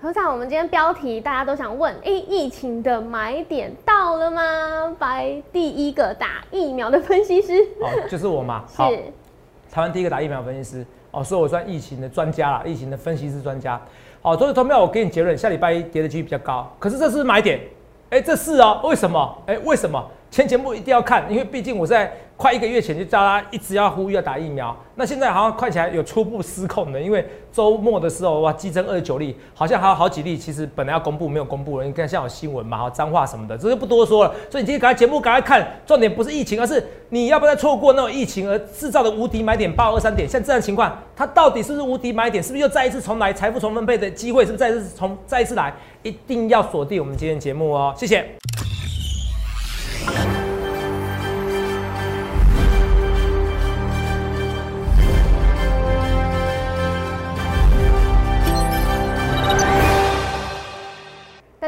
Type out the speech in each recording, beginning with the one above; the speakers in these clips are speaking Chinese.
科长，我们今天标题大家都想问，哎，疫情的买点到了吗？白第一个打疫苗的分析师，哦，就是我嘛。是，台湾第一个打疫苗分析师，哦，所以我算疫情的专家啦，疫情的分析师专家。好，所以投票我给你结论，下礼拜一跌的几率比较高，可是这是买点，哎，这是哦，为什么？哎，为什么？前节目一定要看，因为毕竟我在快一个月前就叫他一直要呼吁要打疫苗。那现在好像看起来有初步失控的，因为周末的时候哇，激增二十九例，好像还有好几例，其实本来要公布没有公布了。你看像有新闻嘛，哈，脏话什么的，这就不多说了。所以你今天赶快节目赶快看，重点不是疫情，而是你要不要再错过那种疫情而制造的无敌买点八二三点。像这样情况，它到底是不是无敌买点？是不是又再一次重来财富重分配的机会？是不是再次重再一次来？一定要锁定我们今天节目哦，谢谢。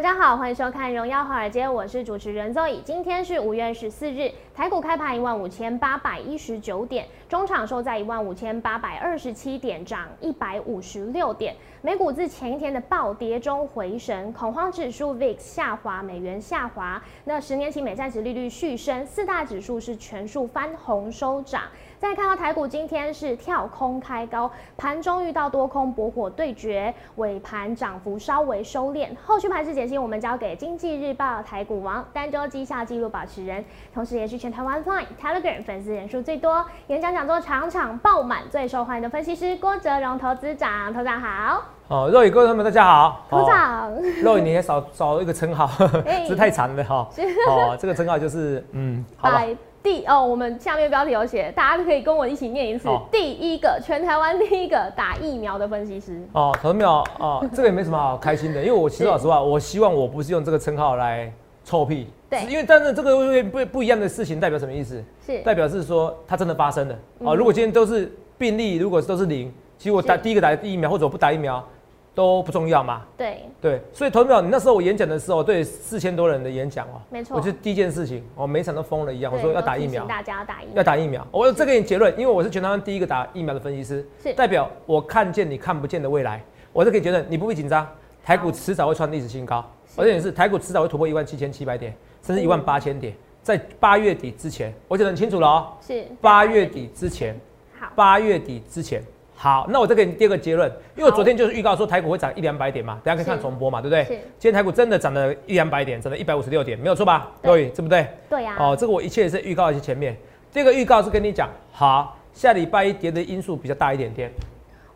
大家好，欢迎收看《荣耀华尔街》，我是主持人 Zoe。今天是五月十四日，台股开盘一万五千八百一十九点，中场收在一万五千八百二十七点，涨一百五十六点。美股自前一天的暴跌中回神，恐慌指数 VIX 下滑，美元下滑，那十年期美债值利率续升，四大指数是全数翻红收涨。再看到台股今天是跳空开高，盘中遇到多空博火对决，尾盘涨幅稍微收敛。后续盘势解析，我们交给经济日报台股王、单周绩效记录保持人，同时也是全台湾 Line、Telegram 粉丝人数最多、演讲讲座场场爆满、最受欢迎的分析师郭哲荣投资长。投长好，哦，肉宇各位朋友们大家好。投长，肉宇你也少少一个称号，是太长了哈。哦，这个称号就是嗯，好吧。第哦，我们下面标题有写，大家可以跟我一起念一次。第一个，全台湾第一个打疫苗的分析师。哦，何淼哦，这个也没什么好开心的，因为我其实老实话，我希望我不是用这个称号来臭屁。对。因为但是这个不不一样的事情代表什么意思？是。代表是说它真的发生了。哦，如果今天都是病例，如果都是零，其实我打第一个打疫苗或者我不打疫苗。都不重要嘛？对对，所以投票，你那时候我演讲的时候，对四千多人的演讲哦，没错，我就第一件事情，我每场都疯了一样，我说要打疫苗，大家打疫苗，要打疫苗。我这给你结论，因为我是全台湾第一个打疫苗的分析师，是代表我看见你看不见的未来。我这给你结论，你不必紧张，台股迟早会创历史新高，而且是台股迟早会突破一万七千七百点，甚至一万八千点，在八月底之前，我讲得很清楚了哦，是八月底之前，好，八月底之前。好，那我再给你第二个结论，因为我昨天就是预告说台股会涨一两百点嘛，大家可以看重播嘛，对不对？是。今天台股真的涨了一两百点，涨了一百五十六点，没有错吧？对，对不对？对呀。哦，这个我一切是预告一些前面，这个预告是跟你讲，好，下礼拜一跌的因素比较大一点点。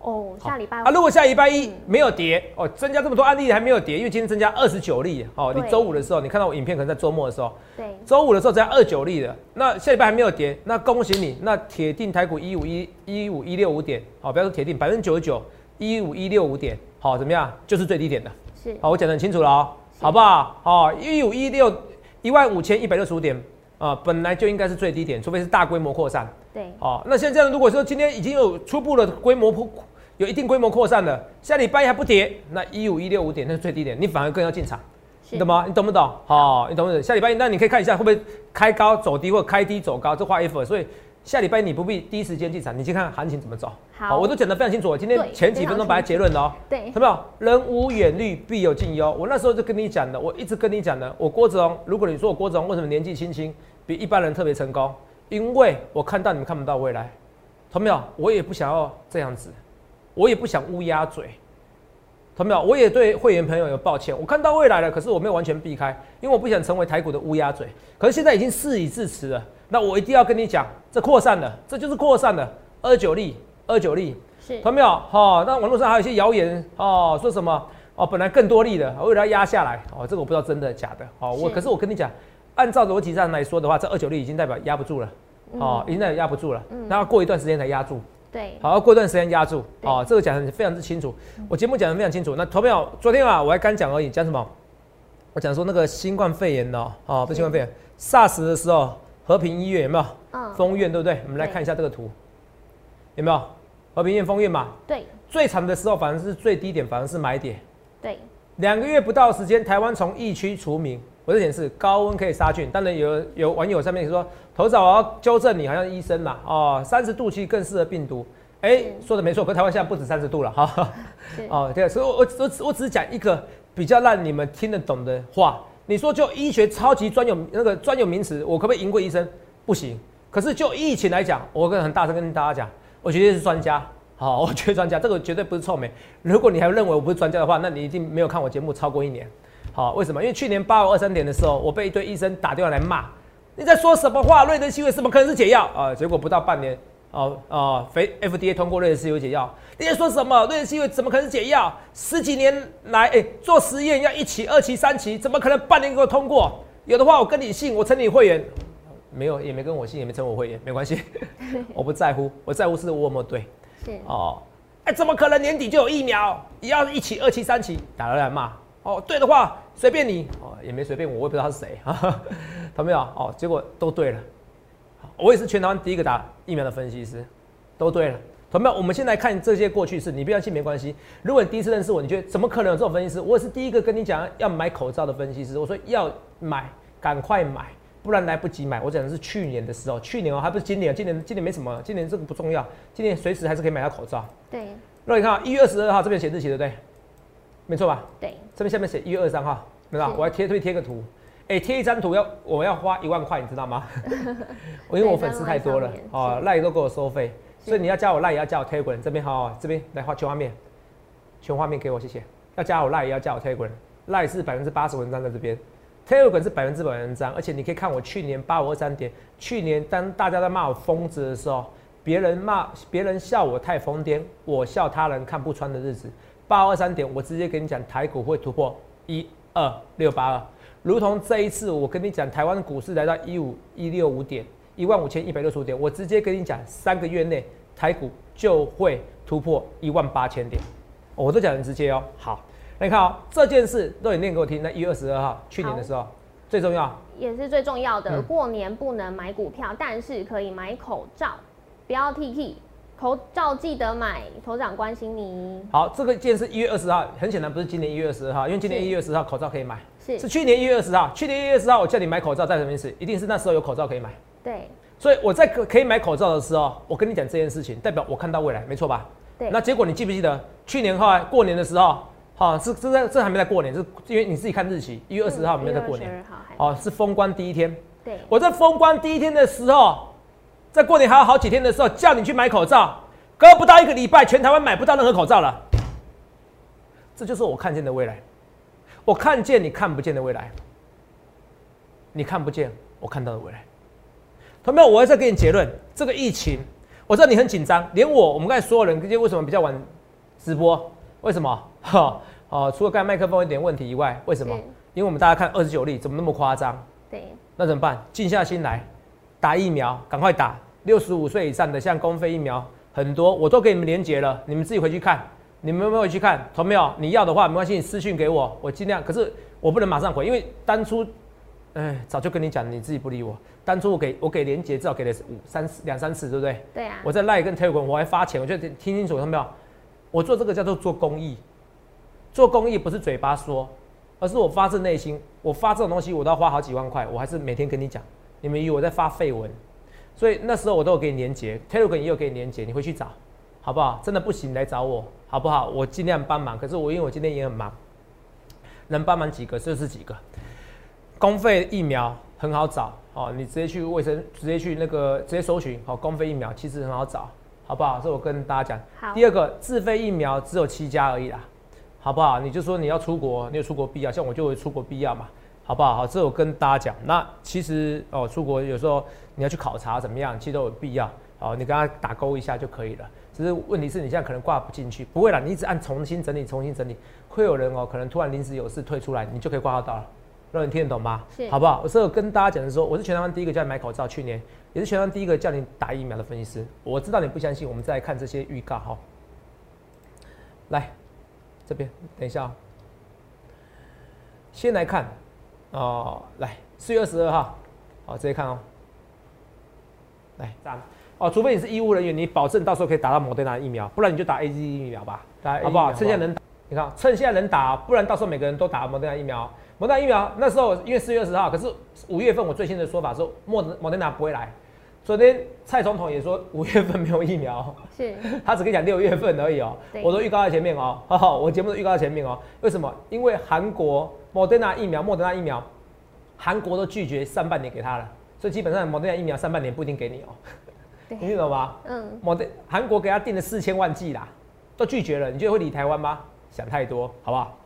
哦，下礼拜啊，如果下礼拜一没有跌哦，增加这么多案例还没有跌，因为今天增加二十九例哦。你周五的时候，你看到我影片可能在周末的时候，对，周五的时候增加二九例的，那下礼拜还没有跌，那恭喜你，那铁定台股一五一一五一六五点，好，不要说铁定百分之九十九一五一六五点，好，怎么样？就是最低点的，是，好，我讲的很清楚了哦，好不好？好，一五一六一万五千一百六十五点啊，本来就应该是最低点，除非是大规模扩散，对，好，那现在如果说今天已经有初步的规模破。有一定规模扩散的，下礼拜一还不跌，那一五一六五点那是最低点，你反而更要进场，你懂吗？你懂不懂？好，你懂不懂？下礼拜一那你可以看一下会不会开高走低，或开低走高，这画一幅。所以下礼拜你不必第一时间进场，你去看行情怎么走。好，我都讲得非常清楚。今天前几分钟把它结论了哦。对，有没有？人无远虑，必有近忧。我那时候就跟你讲的，我一直跟你讲的。我郭子龙，如果你说我郭子龙为什么年纪轻轻，比一般人特别成功，因为我看到你们看不到未来，同没有？我也不想要这样子。我也不想乌鸦嘴，同没有？我也对会员朋友有抱歉。我看到未来了，可是我没有完全避开，因为我不想成为台股的乌鸦嘴。可是现在已经事已至此了，那我一定要跟你讲，这扩散了，这就是扩散了。二九例，二九例，是同没有？哈，那网络上还有一些谣言哦，说什么哦，本来更多例的，为了要压下来哦，这个我不知道真的假的哦。我可是我跟你讲，按照逻辑上来说的话，这二九例已经代表压不住了，哦，已经代表压不住了，那要过一段时间才压住。对，好，过段时间压住，哦，这个讲的非常之清楚，我节目讲的非常清楚。那投票昨天啊，我还刚讲而已，讲什么？我讲说那个新冠肺炎的，哦，不新冠肺炎，SARS 的时候，和平医院有没有？嗯，封院对不对？我们来看一下这个图，有没有？和平医院封院嘛？对，最惨的时候反而是最低点，反而是买点。对，两个月不到时间，台湾从疫区除名。我这显示高温可以杀菌，当然有有网友上面说，头早我要纠正你，好像医生嘛，哦，三十度其实更适合病毒，哎，哎，说的没错，可台湾现在不止三十度了哈。哦，对，所以我我我只是讲一个比较让你们听得懂的话。你说就医学超级专有那个专有名词，我可不可以赢过医生？不行。可是就疫情来讲，我跟很大声跟大家讲，我绝对是专家。好，我绝对专家，这个绝对不是臭美。如果你还认为我不是专家的话，那你一定没有看我节目超过一年。好，为什么？因为去年八月二三点的时候，我被一堆医生打电话来骂，你在说什么话？瑞德西韦怎么可能是解药啊？结果不到半年。哦哦，非 FDA 通过瑞德西韦解药，你在说什么？瑞德西韦怎么可能是解药？十几年来，哎，做实验要一期、二期、三期，怎么可能半年给我通过？有的话我跟你信，我成你会员，没有也没跟我信，也没成我会员，没关系，我不在乎，我在乎是我有没有对。是哦，哎，怎么可能年底就有疫苗？也要一期、二期、三期，打了来骂。哦，对的话随便你，哦，也没随便我，我也不知道他是谁，懂没有？哦，结果都对了。我也是全台湾第一个打疫苗的分析师，都对了，同没有？我们先来看这些过去式，你不要信没关系。如果你第一次认识我，你觉得怎么可能有这种分析师？我也是第一个跟你讲要买口罩的分析师。我说要买，赶快买，不然来不及买。我讲的是去年的时候，去年哦，还不是今年。今年今年没什么，今年这个不重要。今年随时还是可以买到口罩。对。那你看一月二十二号这边写日期对不对？没错吧？对。这边下面写一月二十三号，对吧？我要贴推贴个图。哎，贴一张图要我要花一万块，你知道吗？我 因为我粉丝太多了，哦，赖都给我收费，所以你要加我赖也要加我 Telegram 这边好，这边来画全画面，全画面给我谢谢。要加我赖也要加我 Telegram，赖是百分之八十文章在这边，Telegram 是百分之百文章，而且你可以看我去年八五二三点，去年当大家在骂我疯子的时候，别人骂别人笑我太疯癫，我笑他人看不穿的日子，八五二三点我直接跟你讲台股会突破一二六八二。如同这一次，我跟你讲，台湾股市来到一五一六五点，一万五千一百六十五点，我直接跟你讲，三个月内台股就会突破一万八千点，我都讲很直接哦。好，你看哦，这件事都你念给我听。那一月二十二号，去年的时候，最重要也是最重要的，过年不能买股票，但是可以买口罩，不要 T T。口罩记得买，头长关心你。好，这个件是一月二十号，很显然不是今年一月二十号，因为今年一月二十号口罩可以买，是是去年一月二十号，去年一月二十号我叫你买口罩，在什么意思？一定是那时候有口罩可以买。对，所以我在可可以买口罩的时候，我跟你讲这件事情，代表我看到未来，没错吧？对。那结果你记不记得去年后来过年的时候，好是这在这还没在过年，是因为你自己看日期，一月二十号没有在过年，哦是封关第一天。对，我在封关第一天的时候。在过年还有好几天的时候，叫你去买口罩，隔不到一个礼拜，全台湾买不到任何口罩了。这就是我看见的未来，我看见你看不见的未来，你看不见我看到的未来。同学们，我要再给你结论：这个疫情，我知道你很紧张，连我，我们刚才所有人，今天为什么比较晚直播？为什么？哈，哦，除了刚才麦克风有点问题以外，为什么？因为我们大家看二十九例，怎么那么夸张？对，那怎么办？静下心来，打疫苗，赶快打。六十五岁以上的，像公费疫苗很多，我都给你们连结了，你们自己回去看。你们有没有去看？同没有？你要的话没关系，你私信给我，我尽量。可是我不能马上回，因为当初，哎，早就跟你讲，你自己不理我。当初我给我给连接，至少给了五三次两三次，对不对？对啊。我在赖跟 Telegram，我还发钱，我就听清楚，看没有？我做这个叫做做公益，做公益不是嘴巴说，而是我发自内心。我发这种东西，我都要花好几万块，我还是每天跟你讲。你们以为我在发废文？所以那时候我都有给你连接，Telegram 也有给你连接，你回去找，好不好？真的不行来找我，好不好？我尽量帮忙。可是我因为我今天也很忙，能帮忙几个就是几个。公费疫苗很好找哦，你直接去卫生，直接去那个直接搜寻哦。公费疫苗其实很好找，好不好？这我跟大家讲。第二个自费疫苗只有七家而已啦，好不好？你就说你要出国，你有出国必要，像我就有出国必要嘛。好不好？好，这我跟大家讲。那其实哦，出国有时候你要去考察怎么样，其实都有必要。好，你跟他打勾一下就可以了。只是问题是你现在可能挂不进去，不会啦，你一直按重新整理，重新整理，会有人哦，可能突然临时有事退出来，你就可以挂号到了。让你听得懂吗？好不好？我是跟大家讲的说，我是全台湾第一个叫你买口罩，去年也是全台湾第一个叫你打疫苗的分析师。我知道你不相信，我们再来看这些预告哈。来，这边等一下，先来看。哦，来四月二十二号，好，直接看哦。来，赞。哦，除非你是医务人员，你保证到时候可以打到莫德纳疫苗，不然你就打 A Z 疫苗吧，打好不好？趁现在能打，你看，趁现在能打，不然到时候每个人都打莫德纳疫苗。莫德纳疫苗那时候因为四月二十号，可是五月份我最新的说法是莫莫德纳不会来，昨天蔡总统也说五月份没有疫苗，是。他只跟你讲六月份而已哦、对。我都预告在前面哦、哈哈，我节目都预告在前面哦、为什么？因为韩国莫德纳疫苗，莫德纳疫苗，韩国都拒绝上半年给他了，所以基本上莫德纳疫苗上半年不一定给你哦、对 你听懂吗？嗯，莫德韩国给他订了四千万剂啦，都拒绝了，你觉得会理台湾吗？想太多，好不好？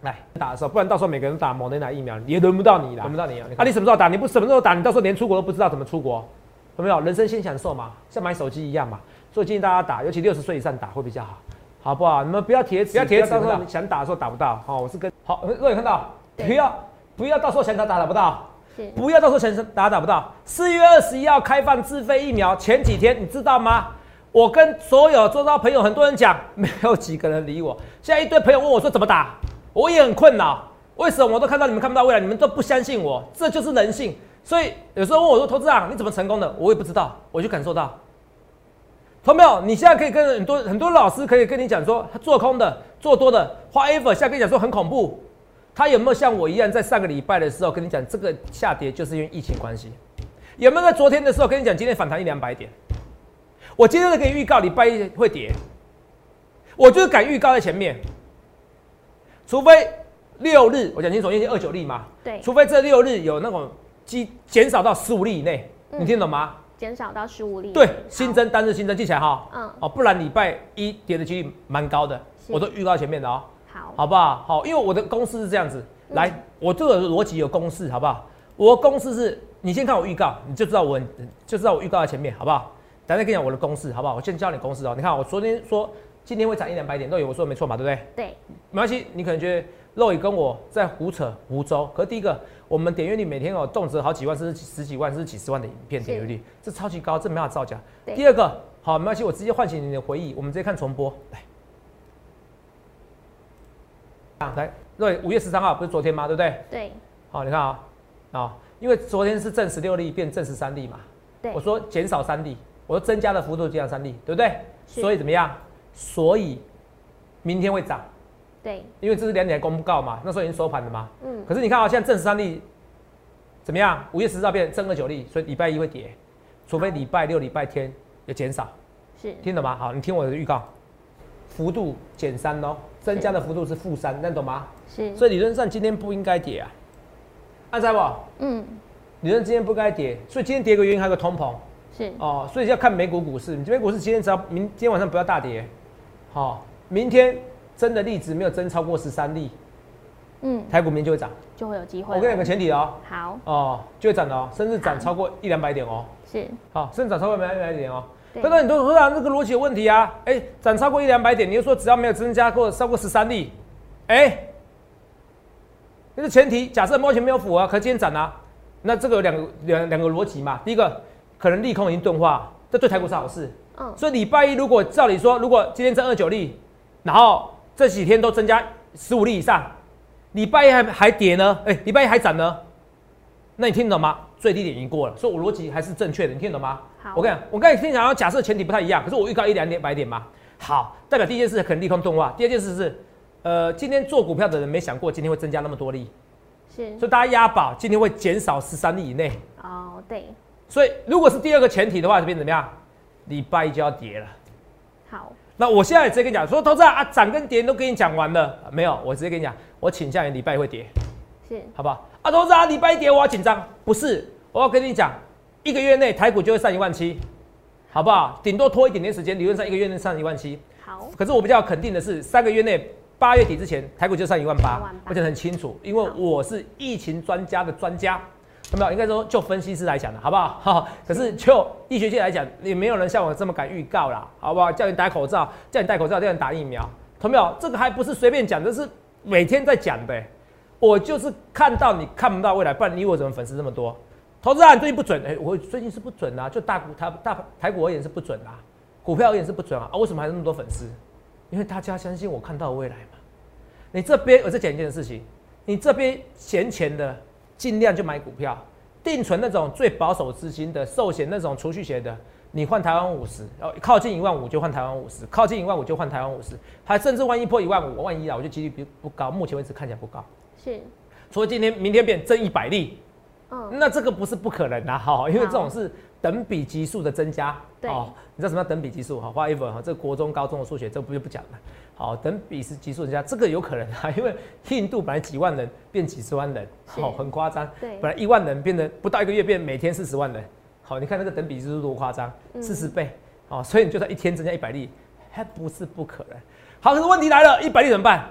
来打的时候，不然到时候每个人都打莫德纳疫苗，也轮不到你啦，轮不到你啊！啊，你什么时候打？你不什么时候打？你到时候连出国都不知道怎么出国，有没有？人生先享受嘛，像买手机一样嘛。所以建议大家打，尤其六十岁以上打会比较好，好不好？你们不要贴纸，不要贴纸，到时候想打的时候打不到。好，我是跟好，各位看到，不要不要到时候想打打打不到。是不要到时候想打打不到。四月二十一号开放自费疫苗，前几天你知道吗？我跟所有做到朋友很多人讲，没有几个人理我。现在一堆朋友问我说怎么打，我也很困扰。为什么我都看到你们看不到未来，你们都不相信我？这就是人性。所以有时候问我说投资长你怎么成功的，我也不知道，我就感受到。同没有？你现在可以跟很多很多老师可以跟你讲说，他做空的、做多的，花 ever 现在跟你讲说很恐怖。他有没有像我一样在上个礼拜的时候跟你讲，这个下跌就是因为疫情关系？有没有在昨天的时候跟你讲，今天反弹一两百点？我今天都可以预告礼拜一会跌，我就是敢预告在前面，除非六日，我讲清楚，因为二九例嘛，对，除非这六日有那种基减少到十五例以内，嗯。你听懂吗？减少到十五例，对，新增单日新增记起来哈，嗯。哦，不然礼拜一跌的几率蛮高的，是我都预告前面的哦。好，好不好？好，因为我的公式是这样子，嗯来，我这个逻辑有公式，好不好？我的公式是，你先看我预告，你就知道我就知道我预告在前面，好不好？等下跟你讲我的公式，好不好？我先教你公式哦。你看，我昨天说今天会涨一两百点，都有我说的没错嘛，对不对？对，没关系，你可能觉得肉也跟我在胡扯胡诌，可是第一个，我们点阅率每天有动辄好几万，甚至十几万，甚至几十万的影片点阅率，这超级高，这没办法造假。第二个，好，没关系，我直接唤醒你的回忆，我们直接看重播，来。啊，来，对，五月十三号不是昨天吗？对不对？对，好，你看啊、啊、因为昨天是正十六例变正十三例嘛，对我，说减少三例，我说增加的幅度减少三例，对不对？是所以怎么样？所以明天会涨，对，因为这是两点公告嘛，那时候已经收盘了嘛。嗯，可是你看啊、现在正十三例怎么样？五月十四号变正二九例，所以礼拜一会跌，除非礼拜六、礼拜天有减少，是，听懂吗？好，你听我的预告，幅度减三哦，增加的幅度是负三，那懂吗？是，所以理论上今天不应该跌啊，按在不？嗯，理论今天不该跌，所以今天跌个原因还有个通膨是，哦，所以要看美股股市。你美股股市今天只要明今天晚上不要大跌，好、明天真的例子没有增超过十三例，嗯，台股明天就会涨。就会有机会。我跟你讲个前提哦，好，哦，就会涨的哦，甚至涨超过一两百点哦，是，好，甚至涨超过一两百点哦。对。那那你都说啊，这个逻辑有问题啊，哎，涨超过一两百点，你又说只要没有增加过超过十三例，哎，那个前提假设目前没有符合，可是今天涨啊，那这个有两个两两个逻辑嘛，第一个可能利空已经钝化，这对台股是好事，嗯，所以礼拜一如果照理说，如果今天增二九例，然后这几天都增加十五例以上，礼拜一还还跌呢，哎、礼拜一还涨呢，那你听懂吗？最低点已经过了，所以我逻辑还是正确的，你听懂吗？好。我跟你讲，我刚才听讲，假设前提不太一样，可是我预告一两点百点嘛，好，代表第一件事可能利空钝化，第二件事是，呃，今天做股票的人没想过今天会增加那么多例，是，所以大家押宝今天会减少十三例以内，哦，对，所以如果是第二个前提的话，这边怎么样？礼拜一就要跌了。好，那我现在直接跟你讲，说投资人啊，涨跟跌都跟你讲完了，没有，我直接跟你讲，我倾向于礼拜一会跌，是，好不好？啊，投资啊，礼拜一跌我要紧张，不是，我要跟你讲，一个月内台股就会上一万七，好不好？顶多拖一点点时间，理论上一个月内上一万七。好，可是我比较肯定的是，三个月内八月底之前，台股就上一万八18,000，而且很清楚，因为我是疫情专家的专家，有没有？应该说就分析师来讲的，好不好？哈，可是就医学界来讲，也没有人像我这么敢预告啦，好不好？叫你戴口罩，叫你戴口罩，叫你打疫苗，同没有？这个还不是随便讲，这是每天在讲的、我就是看到你看不到未来，不然你我怎么粉丝这么多？投资啊，你最近不准，哎、我最近是不准啊，就大股台大台股而言是不准啊，股票而言是不准啊，啊，为什么还那么多粉丝？因为大家相信我看到未来嘛。你这边我再讲一件事情，你这边闲钱的，尽量就买股票，定存那种最保守资金的，寿险那种储蓄险的，你换台湾五十，然后靠近一万五就换台湾五十，靠近一万五就换台湾五十，还甚至万一破一万五，万一啊，我就几率不不高，目前为止看起来不高。是，除了今天、明天变增一百例，嗯，那这个不是不可能啊，哈，因为这种是等比级数的增加，对。哦，你知道什么叫等比级数？哈，whatever 哈，这国中、高中的数学这不就不讲了。好，等比是级数增加，这个有可能啊，因为印度本来几万人变几十万人，是。好，很夸张。对。本来一万人变得不到一个月变每天四十万人，好，你看那个等比是多夸张，嗯。四十倍，哦，所以你就算一天增加一百例，还不是不可能。好，可是问题来了，一百例怎么办？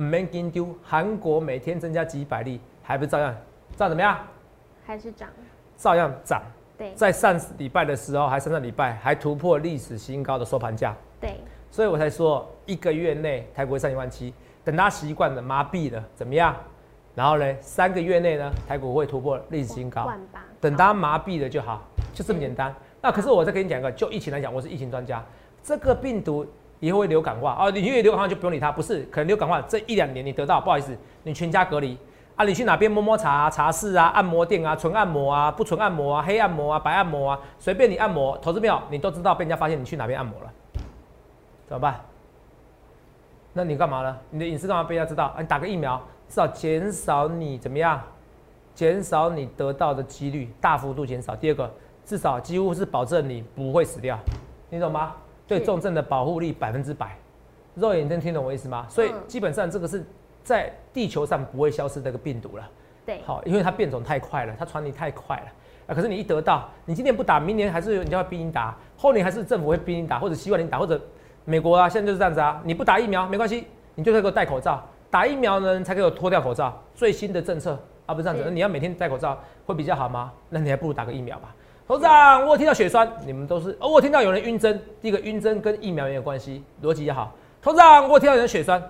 没给丢，韩国每天增加几百例，还不是照样，照怎么样？还是涨，照样涨。对在上礼拜的时候，还上上礼拜还突破历史新高的收盘价，对，所以我才说一个月内台股会上一万七。等它习惯了麻痹了，怎么样？然后呢，三个月内呢，台股会突破历史新高。万八，等它麻痹了就好，就这么简单。那可是我再跟你讲一个，就疫情来讲，我是疫情专家，这个病毒以后会流感化啊，你因为流感化就不用理它，不是，可能流感化这一两年你得到，不好意思，你全家隔离啊，你去哪边摸摸茶、啊、茶室啊、按摩店啊、纯按摩啊、不纯按摩啊、黑按摩啊、白按摩啊，随便你按摩，投资票你都知道被人家发现你去哪边按摩了，怎么办？那你干嘛呢？你的隐私干嘛被人家知道？啊，你打个疫苗，至少减少你怎么样？减少你得到的几率，大幅度减少。第二个，至少几乎是保证你不会死掉，你懂吗？对是重症的保护力百分之百。肉眼能听懂我意思吗？所以嗯基本上这个是在地球上不会消失这个病毒了。对，好，因为它变种太快了，它传递太快了啊。可是你一得到，你今年不打，明年还是有人家会逼你打，后年还是政府会逼你打，或者希望你打，或者美国啊，现在就是这样子啊。你不打疫苗没关系，你就可以给我戴口罩，打疫苗呢才可以我脱掉口罩。最新的政策啊，不是这样子，那你要每天戴口罩会比较好吗？那你还不如打个疫苗吧。头长，我有听到血栓，你们都是哦，我有听到有人晕针，第一个晕针跟疫苗也有关系，逻辑也好。头长，我有听到有人血栓，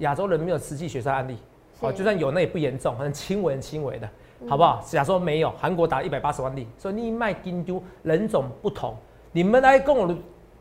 亚洲人没有实际血栓案例，哦，就算有那也不严重，很轻微很轻微的，好不好？假说没有，韩国打一百八十万例，所以你卖金丢人种不同，你们来跟我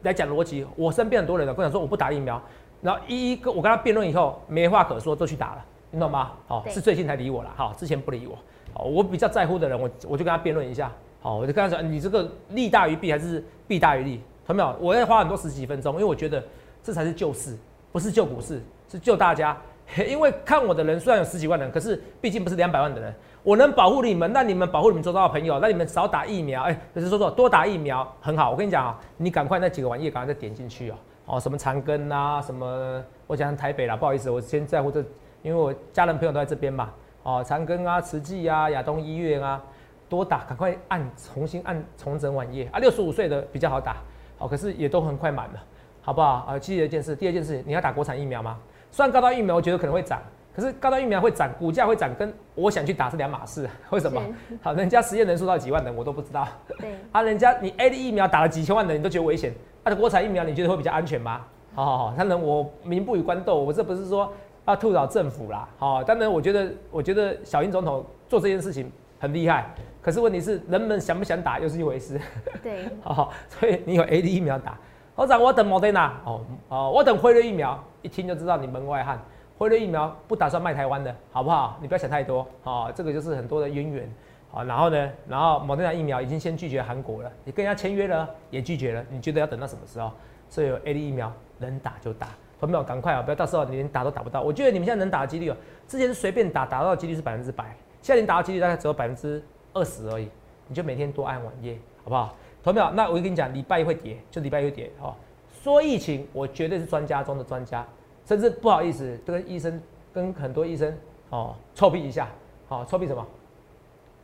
来讲逻辑，我身边很多人跟我讲说我不打疫苗，然后一一跟我跟他辩论以后没话可说，都去打了，你懂吗？好、对。是最近才理我了，好，之前不理我，好，我比较在乎的人，我我就跟他辩论一下，好，我就跟他说，你这个利大于弊还是弊大于利？懂没有？我要花很多十几分钟，因为我觉得这才是救市，不是救股市，是救大家。因为看我的人虽然有十几万人，可是毕竟不是两百万的人，我能保护你们，那你们保护你们周遭的朋友，那你们少打疫苗，哎、就是说说多打疫苗很好。我跟你讲啊，你赶快那几个网页赶快再点进去哦，哦，什么长庚啊，什么我讲台北啦，不好意思，我先在乎这，因为我家人朋友都在这边嘛，哦，长庚啊，慈济啊，亚东医院啊，多打，赶快按重新按重整晚页啊，六十五岁的比较好打，好、可是也都很快满了，好不好？啊，记得一件事，第二件事，你要打国产疫苗吗？虽然高端疫苗我觉得可能会涨，可是高端疫苗会涨，股价会涨，跟我想去打是两码事。为什么？好，人家实验人数到几万人我都不知道，对，啊，人家你 A 的疫苗打了几千万人，你都觉得危险，啊，国产疫苗你觉得会比较安全吗？好好好，当然我民不与官斗，我这不是说要吐槽政府啦，好，当然我觉得我觉得小英总统做这件事情很厉害，可是问题是人们想不想打又是一回事。对，好，所以你有 A D 疫苗打。我长，我等 Moderna 哦哦，我等辉瑞疫苗，一听就知道你门外汉。辉瑞疫苗不打算卖台湾的，好不好？你不要想太多哦，这个就是很多的渊源。好，然后呢，然后 Moderna 疫苗已经先拒绝韩国了，你跟人家签约了也拒绝了，你觉得要等到什么时候？所以有 A D 疫苗能打就打，朋友们赶快啊，不要到时候你连打都打不到。我觉得你们现在能打的几率哦，之前是随便打打到的几率是百分之百，现在你打到几率大概只有百分之二十而已，你就每天多按晚夜，好不好？投票，那我跟你讲，礼拜一会跌，就礼拜一会跌哦。说疫情，我绝对是专家中的专家，甚至不好意思跟医生、跟很多医生哦臭屁一下，好、臭屁什么？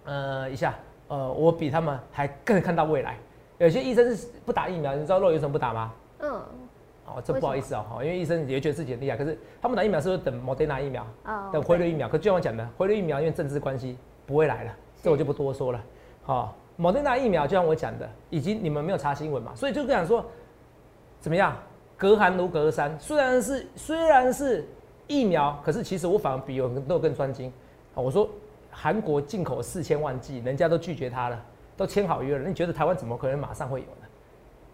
呃，一下，呃，我比他们还更看到未来。有些医生是不打疫苗，你知道肉有什么不打吗？嗯，哦，这不好意思哦，哦因为医生也觉得自己很厉害，可是他们打疫苗是不是等 Moderna 疫苗？哦，等辉瑞疫苗，可就像我讲的，辉瑞疫苗因为政治关系不会来了，这我就不多说了。好、莫德纳疫苗就像我讲的，以及你们没有查新闻嘛，所以就讲说怎么样，隔行如隔山。虽然是虽然是疫苗，可是其实我反而比有都更专精。好我说韩国进口四千万剂，人家都拒绝他了，都签好约了，你觉得台湾怎么可能马上会有呢？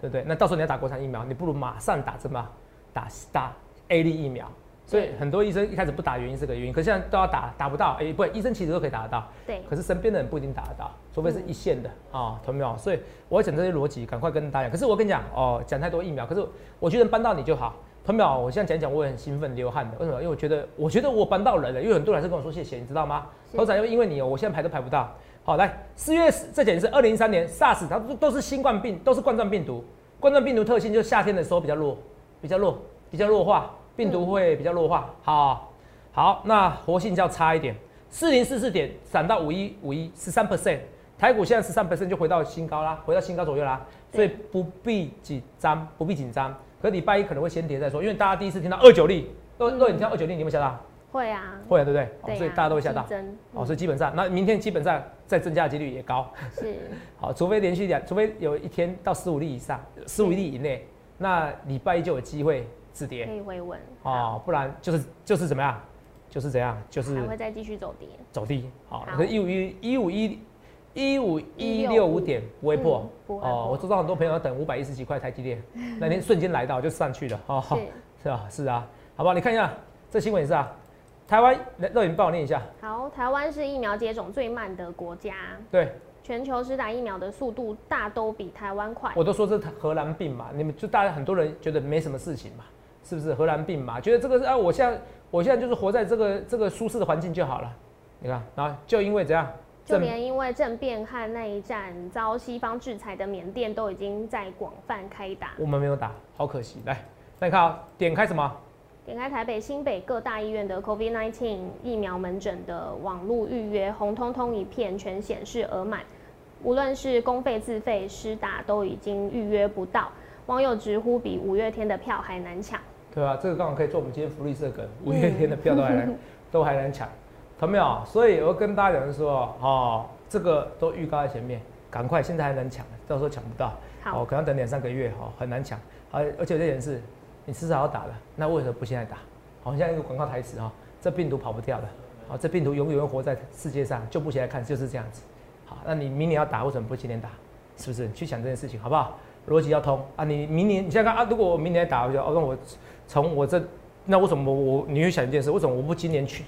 对不对？那到时候你要打国产疫苗，你不如马上打什么？打打 A 粒疫苗。所以很多医生一开始不打，原因是个原因，可是现在都要打，打不到，哎、不，医生其实都可以打得到，对，可是身边的人不一定打得到，除非是一线的啊，懂没有？所以我要讲这些逻辑，赶快跟大家讲。可是我跟你讲哦，讲太多疫苗，可是我觉得帮到你就好，同没有？我现在讲讲，我也很兴奋流汗的，为什么？因为我觉得，我觉得我帮到人了，因为很多人是跟我说谢谢，你知道吗？是头仔，因为因为你哦，我现在排都排不到，好，来四月这简直是二零一三年 SARS，它都都是新冠病，都是冠状病毒。冠状病毒特性就是夏天的时候比较弱，比较弱，比较弱化，病毒会比较弱化。好，好，那活性较差一点，四零四四点涨到五一五一十三 percent，台股现在十三 percent 就回到新高啦，回到新高左右啦，所以不必紧张，不必紧张。可礼拜一可能会先跌再说，因为大家第一次听到二九例，若若你听到二九例，你有没有吓到？会啊，会啊，对不对？对啊所以大家都会吓到。哦，所以基本上，那明天基本上再增加的几率也高。是 好，除非连续两，除非有一天到十五例以上，十五例以内，那礼拜一就有机会止跌可以回稳，哦，不然就是就是怎么样，就是怎样，就是还会再继续走跌。走低。好，一五一一五一一五一六五点不会破哦。我知道很多朋友要等五百一十几块台积电，那天瞬间来到就上去了哦。是是啊，是啊，好不好？你看一下这新闻也是啊，台湾肉眼帮我念一下，好，台湾是疫苗接种最慢的国家，对全球施打疫苗的速度大都比台湾快。我都说这是荷兰病嘛，你们就大家很多人觉得没什么事情嘛，是不是荷兰病嘛？觉得这个是啊，我现在我现在就是活在这个这个舒适的环境就好了。你看，然后就因为怎样，就政连因为政变和内战遭西方制裁的缅甸，都已经在广泛开打。我们没有打，好可惜。来，那你看啊，点开什么？点开台北、新北各大医院的 COVID-19 疫苗门诊的网络预约，红彤彤一片，全显示额满。无论是公费自费施打，都已经预约不到。网友直呼比五月天的票还难抢。对啊，这个刚好可以做我们今天福利社梗，五月天的票都还难、都还能抢，懂没有？所以我跟大家讲说，哦，这个都预告在前面，赶快，现在还能抢，到时候抢不到，好哦，可能等两三个月，哦，很难抢。而，而且这件事，你迟早要打的，那为什么不现在打？好，像一个广告台词哈、哦，这病毒跑不掉的，好，这病毒永远活在世界上，就不起来看就是这样子。好，那你明年要打，为什么不今年打？是不是？去想这件事情好不好？逻辑要通啊！你明年你想想看啊，如果我明年打，我就哦，那我从我这，那为什么我我你会想一件事？为什么我不今年去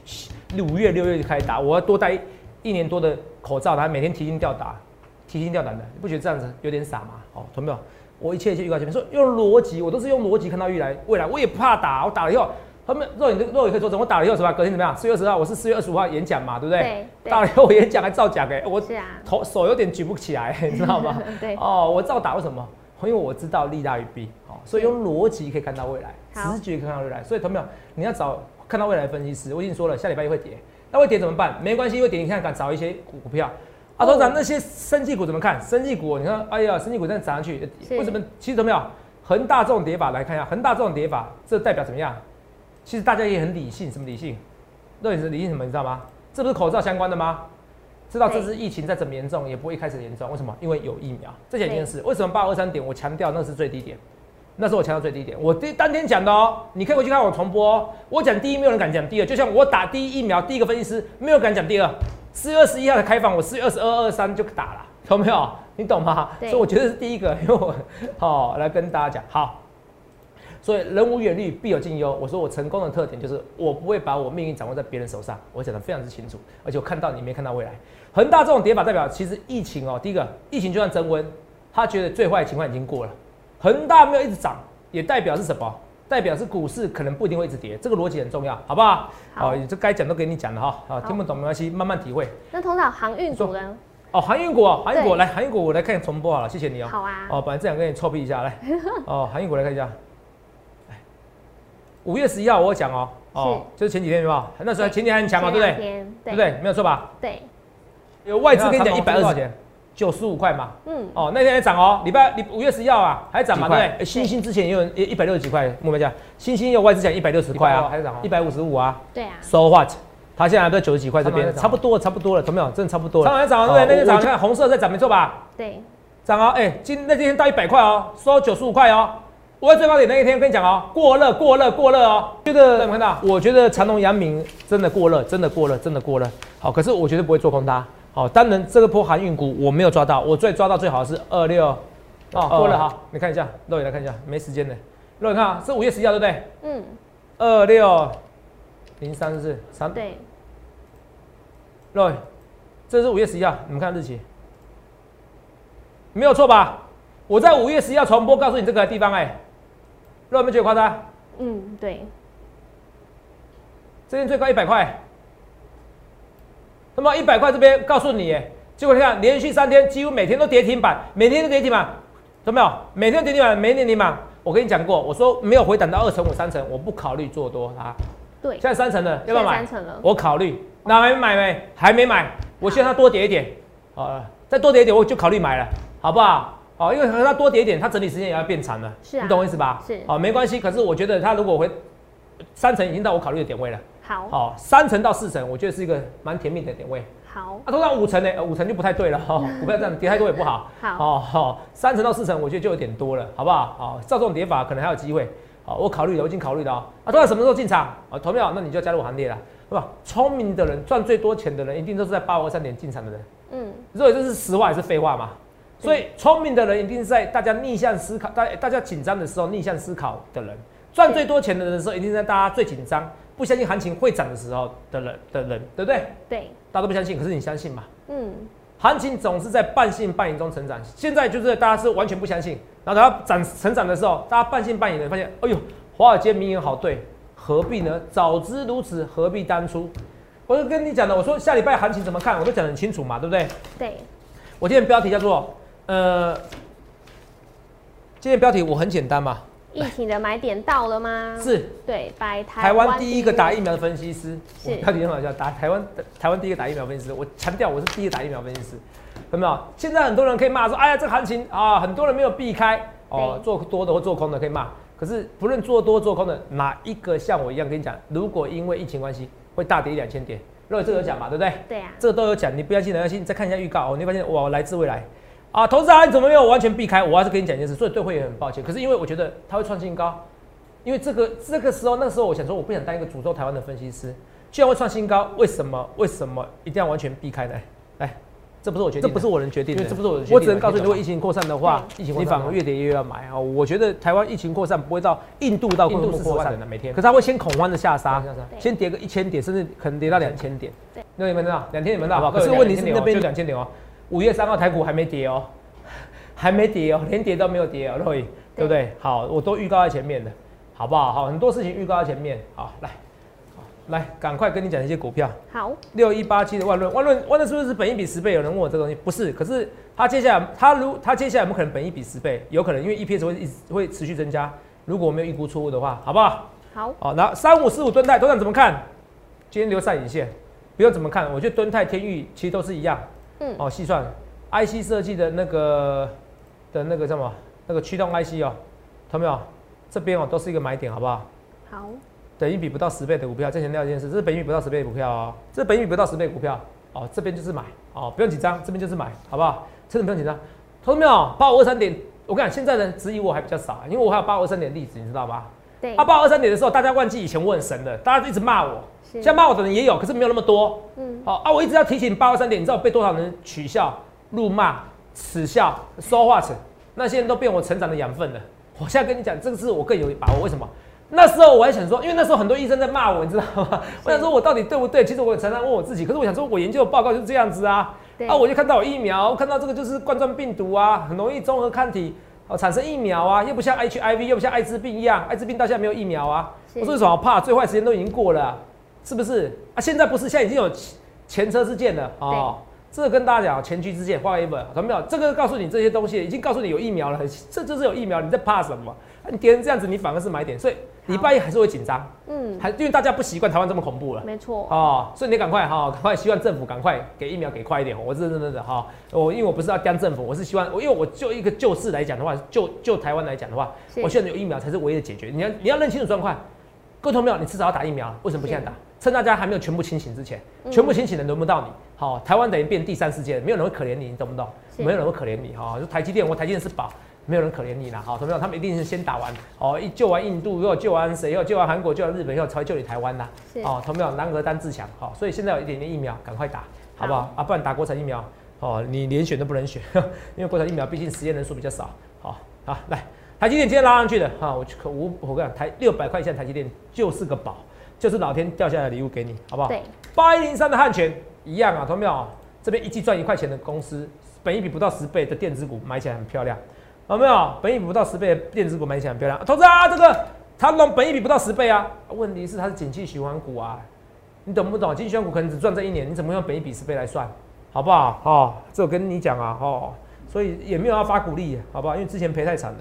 五月六月就开始打？我要多戴一年多的口罩，然后每天提心吊胆，提心吊胆的，你不觉得这样子有点傻吗？哦，懂没有？我一切一切预告前面说用逻辑，我都是用逻辑看到未来未来，我也不怕打，我打了以后，他们肉眼肉眼可以作证，我打了以后什么？隔天怎么样？四月二十号，我是四月二十五号演讲嘛，对不对？打了以后我演讲还照讲哎、我头手有点举不起来，你知道吗？对，哦，我照打为什么？因为我知道利大于弊，好，所以用逻辑可以看到未来，直觉可以看到未来。所以，同没有？你要找看到未来的分析师。我已经说了，下礼拜一会跌，那会跌怎么办？没关系，会跌，你看看找一些股股票。啊，董事长那些生技股怎么看？生技股，你看，哎呀，生技股真的涨上去，是为什么？其实怎么样？恒大这种跌法来看一下，恒大这种跌法，这代表怎么样？其实大家也很理性，什么理性？肉眼是理性什么？你知道吗？这不是口罩相关的吗？知道这次疫情再怎么严重，也不会一开始严重。为什么？因为有疫苗。这几件事，为什么八二三点我强调那是最低点？那是我强调最低点。我第当天讲的哦，你可以回去看我重播哦。我讲第一，没有人敢讲第二。就像我打第一疫苗，第一个分析师没有敢讲第二。四月二十一号的开放，我四月二十二、二三就打了，有没有？你懂吗？所以我觉得是第一个，因为我好、来跟大家讲好。所以人无远虑，必有近忧。我说我成功的特点就是我不会把我命运掌握在别人手上，我讲的非常之清楚，而且我看到你没看到未来。恒大这种跌法代表，其实疫情哦，第一个疫情就算增温，他觉得最坏的情况已经过了。恒大没有一直涨，也代表是什么？代表是股市可能不一定会一直跌，这个逻辑很重要，好不好？好哦，这该讲都给你讲了哈，好，听不懂没关系，慢慢体会。那通常航运股呢？哦，航运股哦，航运股来，航运股我来看重播好了，谢谢你哦。好啊，哦，本来这样跟你臭屁一下，来，哦，航运股来看一下。来五月十一号我有讲哦，哦，就是前几天有没有？那时候前几天很强嘛，对不对？对不？对？没有错吧？对，有外资跟你讲一百二十钱？九十五块嘛。嗯，哦，那天还涨哦，礼拜礼五月十一号啊，还涨嘛，对不对？诶星星之前也有一百六十几块，目标价，星星有外资讲一百六十块啊，还是涨哦一百五十五啊对啊，，so what？它现在还在九十几块这边，差不多了，差不多了，懂没有？真的差不多了。长隆还涨啊对不对，哦那天涨，你看红色在涨，没错吧？对，涨哦，哎、今那天到一百块哦，收九十五块哦。我在最高点那一天跟你讲哦，过热过热过热哦，觉得有没有看到？我觉得长隆、阳明真的过热，真的过热，真的过热。好，可是我绝对不会做空它。好，当然这个波航运股我没有抓到，我最抓到最好的是二六哦，过了哈，你看一下，肉眼来看一下，没时间的。肉眼看啊，是五月十一号对不对？嗯，二六零三四三？对，肉眼，这是五月十一号，你们看日期，没有错吧？我在五月十一号重播告诉你这个地方、哎，肉眼有没有觉得夸张？嗯，对，这边最高一百块，那么一百块这边告诉你，哎，结果你看连续三天几乎每天都跌停板，每天都跌停板，有没有？每天都跌停板，每天跌停板。我跟你讲过，我说没有回档到二成五、三成，我不考虑做多它。对，现在三成了，要不要买？三成了，我考虑，那还没买没？还没买，我希望它多跌一点，啊，再多跌一点我就考虑买了，好不好？哦，因为和它多跌一点，它整理时间也要变长了，是啊，你懂我意思吧？是，哦，没关系。可是我觉得它如果回三成，已经到我考虑的点位了。好，哦，三成到四成，我觉得是一个蛮甜蜜的点位。好，啊，通常五成呢，五成就不太对了哈，不要这样跌太多也不好。好，哦，好，三成到四成，我觉得就有点多了，好不好？好，照这种跌法可能还有机会。好，我考虑了，我已经考虑了啊。啊，通常什么时候进场？啊，投票，那你就加入我行列了，是吧？聪明的人赚最多钱的人，一定都是在八五二三点进场的人。嗯，所以这是实话还是废话嘛？所以聪明的人一定是在大家逆向思考、大大家紧张的时候逆向思考的人，赚最多钱的人的时候，一定在大家最紧张、不相信行情会涨的时候的人的人，对不对？对，大家都不相信，可是你相信嘛？嗯，行情总是在半信半疑中成长。现在就是大家是完全不相信，然后等它涨成长的时候，大家半信半疑的发现，哎呦，华尔街名言好对，何必呢？早知如此，何必当初？我就跟你讲的，我说下礼拜行情怎么看，我都讲得很清楚嘛，对不对？对。我今天标题叫做。呃，今天标题我很简单嘛，疫情的买点到了吗？是，对，台台湾第一个打疫苗的分析师，我标题很好笑，打台湾台湾第一个打疫苗分析师，我强调我是第一个打疫苗分析师，有没有？现在很多人可以骂说，哎呀，这个行情啊，很多人没有避开。哦，做多的或做空的可以骂，可是不论做多做空的，哪一个像我一样跟你讲，如果因为疫情关系会大跌一两千点，如果这个有讲嘛，对不对？对呀，这个都有讲，你不要信，不要信，再看一下预告哦，你会发现哇，来自未来。啊，投资人怎么没有完全避开？我还是跟你讲一件事，所以对会也很抱歉。可是因为我觉得它会创新高，因为这个这个时候，那时候我想说，我不想当一个诅咒台湾的分析师。居然会创新高，为什么为什么一定要完全避开呢？来，这不是我决定，这不是我能决定的，这不是我的。我只能告诉你，如果疫情扩散的话，疫情你反而越跌越要买啊。我觉得台湾疫情扩散不会到印度到印度四十万人的每天，可是它会先恐慌的下杀，先跌个一千点，甚至可能跌到两千点。对，那你们知道，两千你们知道好不好？可是问题是那边就两千点哦。五月三号台股还没跌哦。还没跌哦，连跌都没有跌哦，对不对？好，我都预告在前面的，好不好？好，很多事情预告在前面。好，来，来，赶快跟你讲一些股票。好，六一八七的万润，万润，万润是不是本一比十倍？有人问我这个东西，不是。可是它接下来，它如它接下来有没有可能本一比十倍？有可能，因为 EPS 会一直会持续增加。如果我没有预估错误的话，好不好？好。好，那三五四五吨泰，头长怎么看？今天留上影线，不用怎么看，我觉得吨泰、天域其实都是一样。嗯。哦，细算 IC 设计的那个。的那个什么，那个驱动 IC 哦，看到没有？这边哦都是一个买点，好不好？好。等于比不到十倍的股票，再强调一件事，这是本益比不到十倍的股票哦，这是本益比不到十倍股票哦，这边就是买哦，不用紧张，这边就是买，好不好？真的不用紧张。看到没有？八五二三点，我跟你讲，现在人质疑我还比较少，因为我还有八五二三点例子，你知道吧？对。啊，八五二三点的时候，大家忘记以前我很神的，大家一直骂我，现在骂我的人也有，可是没有那么多。嗯。好啊，我一直要提醒八二三点，你知道被多少人取笑、辱骂、耻笑、说话成。那些人都变我成长的养分了。我现在跟你讲，这个是我更有把握。为什么？那时候我还想说，因为那时候很多医生在骂我，你知道吗？我想说我到底对不对？其实我常常问我自己。可是我想说，我研究的报告就是这样子啊。啊，我就看到有疫苗，看到这个就是冠状病毒啊，很容易综合抗体哦产生疫苗啊，又不像 HIV，又不像艾滋病一样，艾滋病到现在没有疫苗啊。我说有什么怕？最坏时间都已经过了，是不是？啊，现在不是，现在已经有前车之鉴了哦。这个跟大家讲，前车之剑画一本，懂没有？这个告诉你这些东西，已经告诉你有疫苗了，这就是有疫苗，你在怕什么？你跌成这样子，你反而是买点，所以礼拜一还是会紧张，嗯，还因为大家不习惯台湾这么恐怖了，没错，哦，所以你赶快哈，赶快希望政府赶快给疫苗给快一点，我是真的的哈，我因为我不是要刁政府，我是希望我因为我就一个救市来讲的话，就就台湾来讲的话，我现在有疫苗才是唯一的解决。你要你要认清楚状况，各位同有，你至少要打疫苗，为什么不现在打？趁大家还没有全部清醒之前，全部清醒的轮不到你。好，台湾等于变第三世界，没有人会可怜你，你懂不懂？没有人会可怜你哈。就台积电，我台积电是宝，没有人可怜你啦。好，同没有？他们一定是先打完，哦，一救完印度，又救完谁？又救完韩国，救完日本，又才救你台湾啦。哦，同没有？男儿当自强。好，所以现在有一点点疫苗，赶快打，好不好？啊，不然打国产疫苗，哦，你连选都不能选，因为国产疫苗毕竟实验人数比较少。好，好，来，台积电今天拉上去的，哈，我可我我跟你讲，台六百块钱台积电就是个宝。就是老天掉下来的礼物给你，好不好？对，八一零三的汉泉一样啊，同没有？这边一季赚一块钱的公司，本一比不到十倍的电子股买起来很漂亮，有没有？本益比不到十倍的电子股买起来很漂亮。投资啊，这个长隆本益比不到十倍啊，问题是它是景气循环股啊，你懂不懂？景气循环股可能只赚这一年，你怎么用本益比十倍来算？好不好？哦，这我跟你讲啊，哦，所以也没有要发鼓励，好不好？因为之前赔太惨了。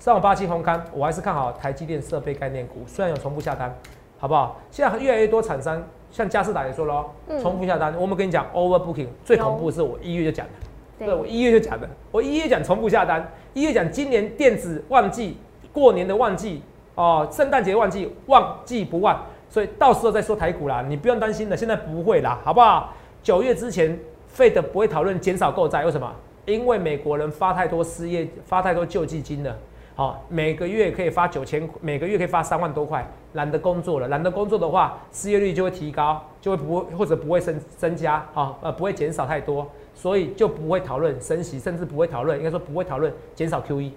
上午八七红刊，我还是看好台积电设备概念股，虽然有重复下单，好不好？现在越来越多厂商，像嘉士达也说了，哦重复下单。我们跟你讲，overbooking 最恐怖的是我一月就讲的，对我一月就讲的，我一月讲从不下单，一月讲今年电子旺季，过年的旺季哦，圣诞节旺季旺季不旺，所以到时候再说台股啦，你不用担心的，现在不会啦，好不好？九月之前费的不会讨论减少购债，为什么？因为美国人发太多失业，发太多救济金了。好，每个月可以发九千，每个月可以发三万多块，懒得工作了，懒得工作的话，失业率就会提高，就会不会或者不会增增加，好，呃，不会减少太多，所以就不会讨论升息，甚至不会讨论，应该说不会讨论减少 QE，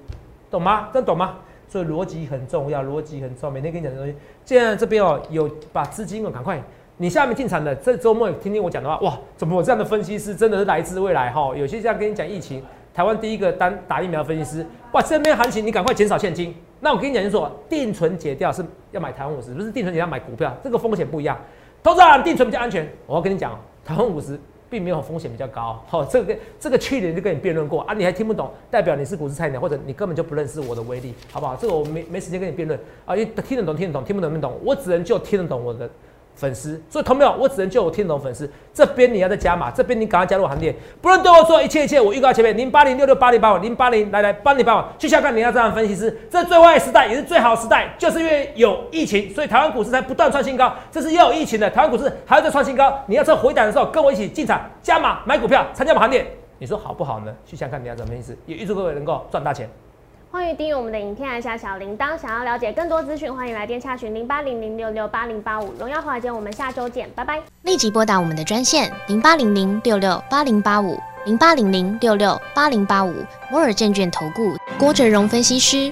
懂吗？这懂吗？所以逻辑很重要，逻辑很重要，每天跟你讲的东西。既然这边哦有把资金哦赶快，你下面进场的，这周末听听我讲的话，哇，怎么我这样的分析师真的是来自未来哈？有些这样跟你讲疫情。台湾第一个单打疫苗分析师，哇！这边行情你赶快减少现金。那我跟你讲，就说定存解掉是要买台湾五十，不是定存解掉买股票，这个风险不一样。投资人定存比较安全。我要跟你讲，台湾五十并没有风险比较高。好，这个这个去年就跟你辩论过啊，你还听不懂，代表你是股市菜鸟，或者你根本就不认识我的威力，好不好？这个我没没时间跟你辩论啊，因为听得懂听得懂，听不懂听不懂，我只能就听得懂我的。粉丝，所以同没有，我只能救我听懂粉丝。这边你要再加码，这边你赶快加入行列。不论对我做一切一切，我预告前面零八零六六八零八五零八零来来帮你帮我去下看你要这样分析师，这最坏时代也是最好时代，就是因为有疫情，所以台湾股市才不断创新高。这是又有疫情的台湾股市还要再创新高。你要趁回档的时候跟我一起进场加码买股票，参加我行列，你说好不好呢？去想看你要怎么分析师，也预祝各位能够赚大钱。欢迎订阅我们的影片，按下小铃铛。想要了解更多资讯，欢迎来电洽询零八零零六六八零八五。荣耀华尔街，我们下周见，拜拜。立即拨打我们的专线零八零零六六八零八五零八零零六六八零八五摩尔证券投顾郭哲荣分析师。